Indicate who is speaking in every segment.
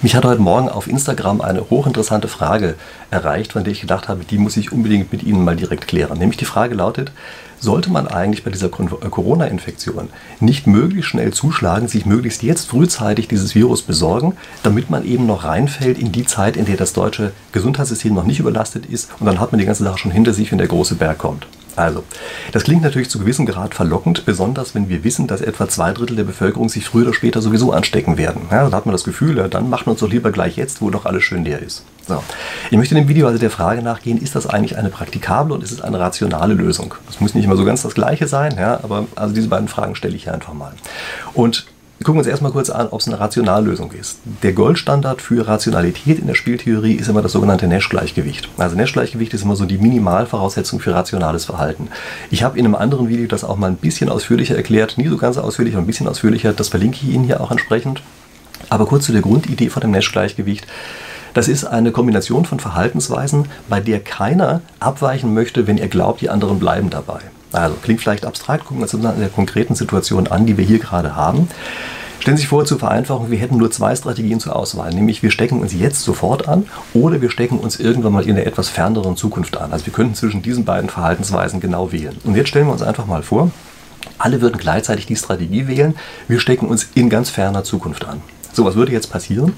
Speaker 1: Mich hat heute Morgen auf Instagram eine hochinteressante Frage erreicht, von der ich gedacht habe, die muss ich unbedingt mit Ihnen mal direkt klären. Nämlich die Frage lautet, sollte man eigentlich bei dieser äh, Corona-Infektion nicht möglichst schnell zuschlagen, sich möglichst jetzt frühzeitig dieses Virus besorgen, damit man eben noch reinfällt in die Zeit, in der das deutsche Gesundheitssystem noch nicht überlastet ist und dann hat man die ganze Sache schon hinter sich, wenn der große Berg kommt. Also, das klingt natürlich zu gewissem Grad verlockend, besonders wenn wir wissen, dass etwa zwei Drittel der Bevölkerung sich früher oder später sowieso anstecken werden. Ja, dann hat man das Gefühl, ja, dann machen wir uns doch lieber gleich jetzt, wo doch alles schön leer ist. So. Ich möchte in dem Video also der Frage nachgehen, ist das eigentlich eine praktikable und ist es eine rationale Lösung? Das muss nicht immer so ganz das Gleiche sein, ja, aber also diese beiden Fragen stelle ich hier einfach mal. Und gucken wir uns erstmal kurz an, ob es eine Rationallösung ist. Der Goldstandard für Rationalität in der Spieltheorie ist immer das sogenannte Nash-Gleichgewicht. Also Nash-Gleichgewicht ist immer so die Minimalvoraussetzung für rationales Verhalten. Ich habe in einem anderen Video das auch mal ein bisschen ausführlicher erklärt, nie so ganz ausführlich, aber ein bisschen ausführlicher. Das verlinke ich Ihnen hier auch entsprechend. Aber kurz zu der Grundidee von dem Nash-Gleichgewicht. Das ist eine Kombination von Verhaltensweisen, bei der keiner abweichen möchte, wenn er glaubt, die anderen bleiben dabei. Also klingt vielleicht abstrakt, gucken wir uns in der konkreten Situation an, die wir hier gerade haben. Stellen Sie sich vor, zur Vereinfachung, wir hätten nur zwei Strategien zur Auswahl, nämlich wir stecken uns jetzt sofort an oder wir stecken uns irgendwann mal in der etwas ferneren Zukunft an. Also wir könnten zwischen diesen beiden Verhaltensweisen genau wählen. Und jetzt stellen wir uns einfach mal vor, alle würden gleichzeitig die Strategie wählen, wir stecken uns in ganz ferner Zukunft an. So, was würde jetzt passieren?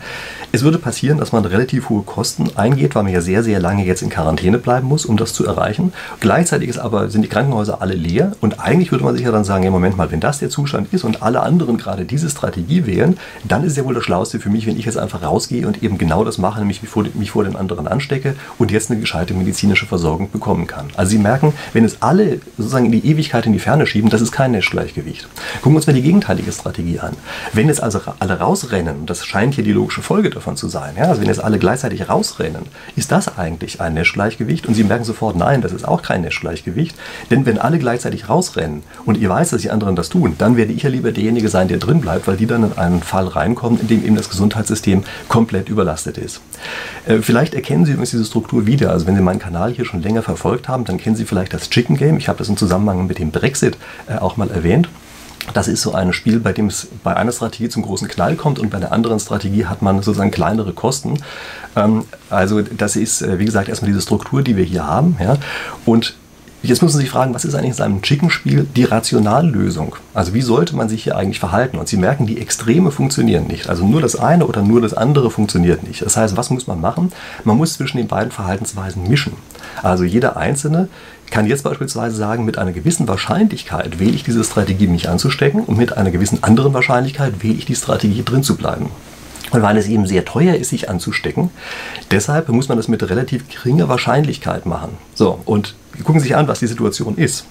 Speaker 1: Es würde passieren, dass man relativ hohe Kosten eingeht, weil man ja sehr, sehr lange jetzt in Quarantäne bleiben muss, um das zu erreichen. Gleichzeitig ist aber, sind die Krankenhäuser alle leer und eigentlich würde man sich ja dann sagen, ja Moment mal, wenn das der Zustand ist und alle anderen gerade diese Strategie wählen, dann ist ja wohl das Schlauste für mich, wenn ich jetzt einfach rausgehe und eben genau das mache, nämlich mich vor, mich vor den anderen anstecke und jetzt eine gescheite medizinische Versorgung bekommen kann. Also Sie merken, wenn es alle sozusagen in die Ewigkeit in die Ferne schieben, das ist kein Nash-Gleichgewicht. Gucken wir uns mal die gegenteilige Strategie an. Wenn jetzt also alle rausrennen, und das scheint hier die logische Folge davon zu sein. Ja? Also wenn jetzt alle gleichzeitig rausrennen, ist das eigentlich ein Nash-Gleichgewicht? Und Sie merken sofort, nein, das ist auch kein Nash-Gleichgewicht. Denn wenn alle gleichzeitig rausrennen und ihr weiß, dass die anderen das tun, dann werde ich ja lieber derjenige sein, der drin bleibt, weil die dann in einen Fall reinkommen, in dem eben das Gesundheitssystem komplett überlastet ist. Äh, vielleicht erkennen Sie übrigens diese Struktur wieder. Also wenn Sie meinen Kanal hier schon länger verfolgt haben, dann kennen Sie vielleicht das Chicken Game. Ich habe das im Zusammenhang mit dem Brexit äh, auch mal erwähnt. Das ist so ein Spiel, bei dem es bei einer Strategie zum großen Knall kommt und bei der anderen Strategie hat man sozusagen kleinere Kosten. Ähm, also das ist, äh, wie gesagt, erstmal diese Struktur, die wir hier haben. Und Jetzt müssen Sie sich fragen, was ist eigentlich in seinem Chicken-Spiel die Rationallösung? Also wie sollte man sich hier eigentlich verhalten? Und Sie merken, die Extreme funktionieren nicht. Also nur das eine oder nur das andere funktioniert nicht. Das heißt, was muss man machen? Man muss zwischen den beiden Verhaltensweisen mischen. Also jeder Einzelne kann jetzt beispielsweise sagen, mit einer gewissen Wahrscheinlichkeit wähle ich diese Strategie, mich anzustecken und mit einer gewissen anderen Wahrscheinlichkeit wähle ich die Strategie, drin zu bleiben. Und weil es eben sehr teuer ist, sich anzustecken, deshalb muss man das mit relativ geringer Wahrscheinlichkeit machen. So, und gucken Sie sich an, was die Situation ist.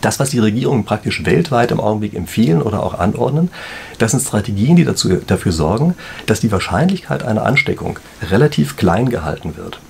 Speaker 1: Das, was die Regierungen praktisch weltweit im Augenblick empfehlen oder auch anordnen, das sind Strategien, die dazu, dafür sorgen, dass die Wahrscheinlichkeit einer Ansteckung relativ klein gehalten wird.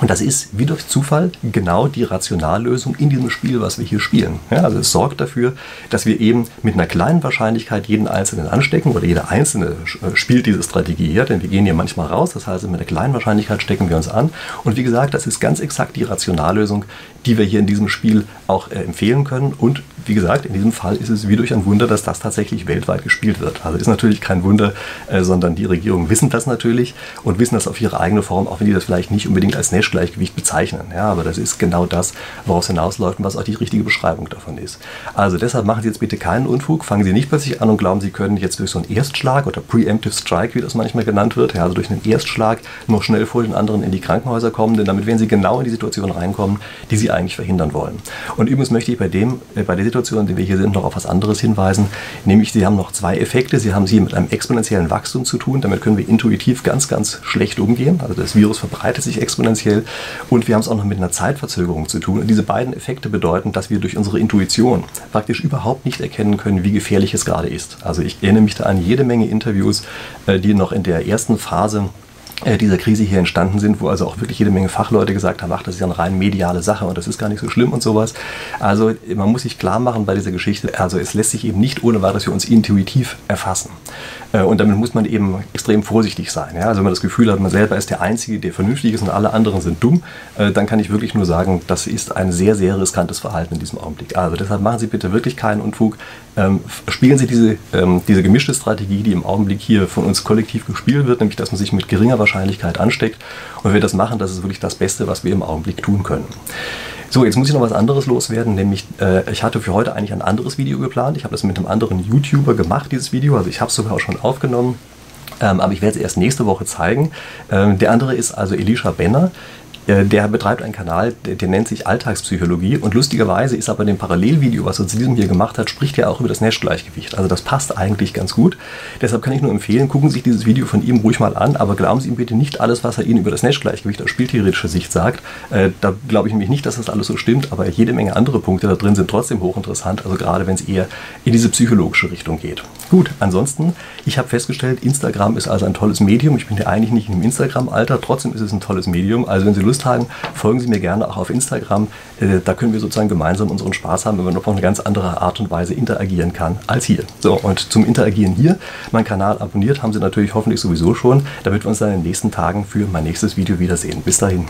Speaker 1: Und das ist wie durch Zufall genau die Rationallösung in diesem Spiel, was wir hier spielen. Ja, also es sorgt dafür, dass wir eben mit einer kleinen Wahrscheinlichkeit jeden Einzelnen anstecken oder jeder Einzelne äh, spielt diese Strategie hier, denn wir gehen hier manchmal raus, das heißt mit einer kleinen Wahrscheinlichkeit stecken wir uns an. Und wie gesagt, das ist ganz exakt die Rationallösung, die wir hier in diesem Spiel auch äh, empfehlen können. Und wie gesagt, in diesem Fall ist es wie durch ein Wunder, dass das tatsächlich weltweit gespielt wird. Also ist natürlich kein Wunder, äh, sondern die Regierungen wissen das natürlich und wissen das auf ihre eigene Form, auch wenn die das vielleicht nicht unbedingt als Nash-Gleichgewicht bezeichnen. Ja, aber das ist genau das, woraus hinausläuft und was auch die richtige Beschreibung davon ist. Also deshalb machen Sie jetzt bitte keinen Unfug, fangen Sie nicht plötzlich an und glauben, Sie können jetzt durch so einen Erstschlag oder Preemptive Strike, wie das manchmal genannt wird, ja, also durch einen Erstschlag noch schnell vor den anderen in die Krankenhäuser kommen, denn damit werden Sie genau in die Situation reinkommen, die Sie eigentlich verhindern wollen. Und übrigens möchte ich bei, dem, äh, bei der Situation, in der wir hier sind, noch auf was anderes hinweisen, nämlich Sie haben noch zwei Effekte. Sie haben es hier mit einem exponentiellen Wachstum zu tun, damit können wir intuitiv ganz, ganz schlecht umgehen. Also das Virus verbreitet sich exponentiell und wir haben es auch noch mit einer Zeitverzögerung zu tun. Und diese beiden Effekte bedeuten, dass wir durch unsere Intuition praktisch überhaupt nicht erkennen können, wie gefährlich es gerade ist. Also ich erinnere mich da an jede Menge Interviews, äh, die noch in der ersten Phase dieser Krise hier entstanden sind, wo also auch wirklich jede Menge Fachleute gesagt haben, ach, das ist ja eine rein mediale Sache und das ist gar nicht so schlimm und sowas. Also man muss sich klar machen bei dieser Geschichte, also es lässt sich eben nicht ohne weiteres für uns intuitiv erfassen. Äh, und damit muss man eben extrem vorsichtig sein. Also wenn man das Gefühl hat, man selber ist der Einzige, der vernünftig ist und alle anderen sind dumm, äh, dann kann ich wirklich nur sagen, das ist ein sehr, sehr riskantes Verhalten in diesem Augenblick. Also deshalb machen Sie bitte wirklich keinen Unfug. Ähm, spielen Sie diese, ähm, diese gemischte Strategie, die im Augenblick hier von uns kollektiv gespielt wird, nämlich dass man sich mit geringer Wahrscheinlichkeit ansteckt. Und wenn wir das machen, das ist wirklich das Beste, was wir im Augenblick tun können. So, jetzt muss ich noch was anderes loswerden, nämlich äh, ich hatte für heute eigentlich ein anderes Video geplant. Ich habe das mit einem anderen YouTuber gemacht, dieses Video. Also ich habe es sogar auch schon aufgenommen. Ähm, aber ich werde es erst nächste Woche zeigen. Ähm, der andere ist also Elisha Benner. Äh, der betreibt einen Kanal, der, der, nennt sich Alltagspsychologie und lustigerweise ist aber in dem Parallelvideo, was er zu diesem hier gemacht hat, spricht er auch über das Nash-Gleichgewicht. Also das passt eigentlich ganz gut. Deshalb kann ich nur empfehlen, gucken Sie sich dieses Video von ihm ruhig mal an, aber glauben Sie ihm bitte nicht alles, was er Ihnen über das Nash-Gleichgewicht aus spieltheoretischer Sicht sagt. Äh, da glaube ich nämlich nicht, dass das alles so stimmt, aber jede Menge andere Punkte da drin sind trotzdem hochinteressant, also gerade wenn es eher in diese psychologische Richtung geht. Gut, ansonsten, ich habe festgestellt, Instagram ist also ein tolles Medium. Ich bin ja eigentlich nicht im Instagram-Alter, trotzdem ist es ein tolles Medium. Also wenn Sie Lust haben, folgen Sie mir gerne auch auf Instagram. Äh, da können wir sozusagen gemeinsam unseren Spaß haben, wenn man auf eine ganz andere Art und Weise interagieren kann als hier. So, und zum Interagieren hier, mein Kanal abonniert haben Sie natürlich hoffentlich sowieso schon, damit wir uns dann in den nächsten Tagen für mein nächstes Video wiedersehen. Bis dahin.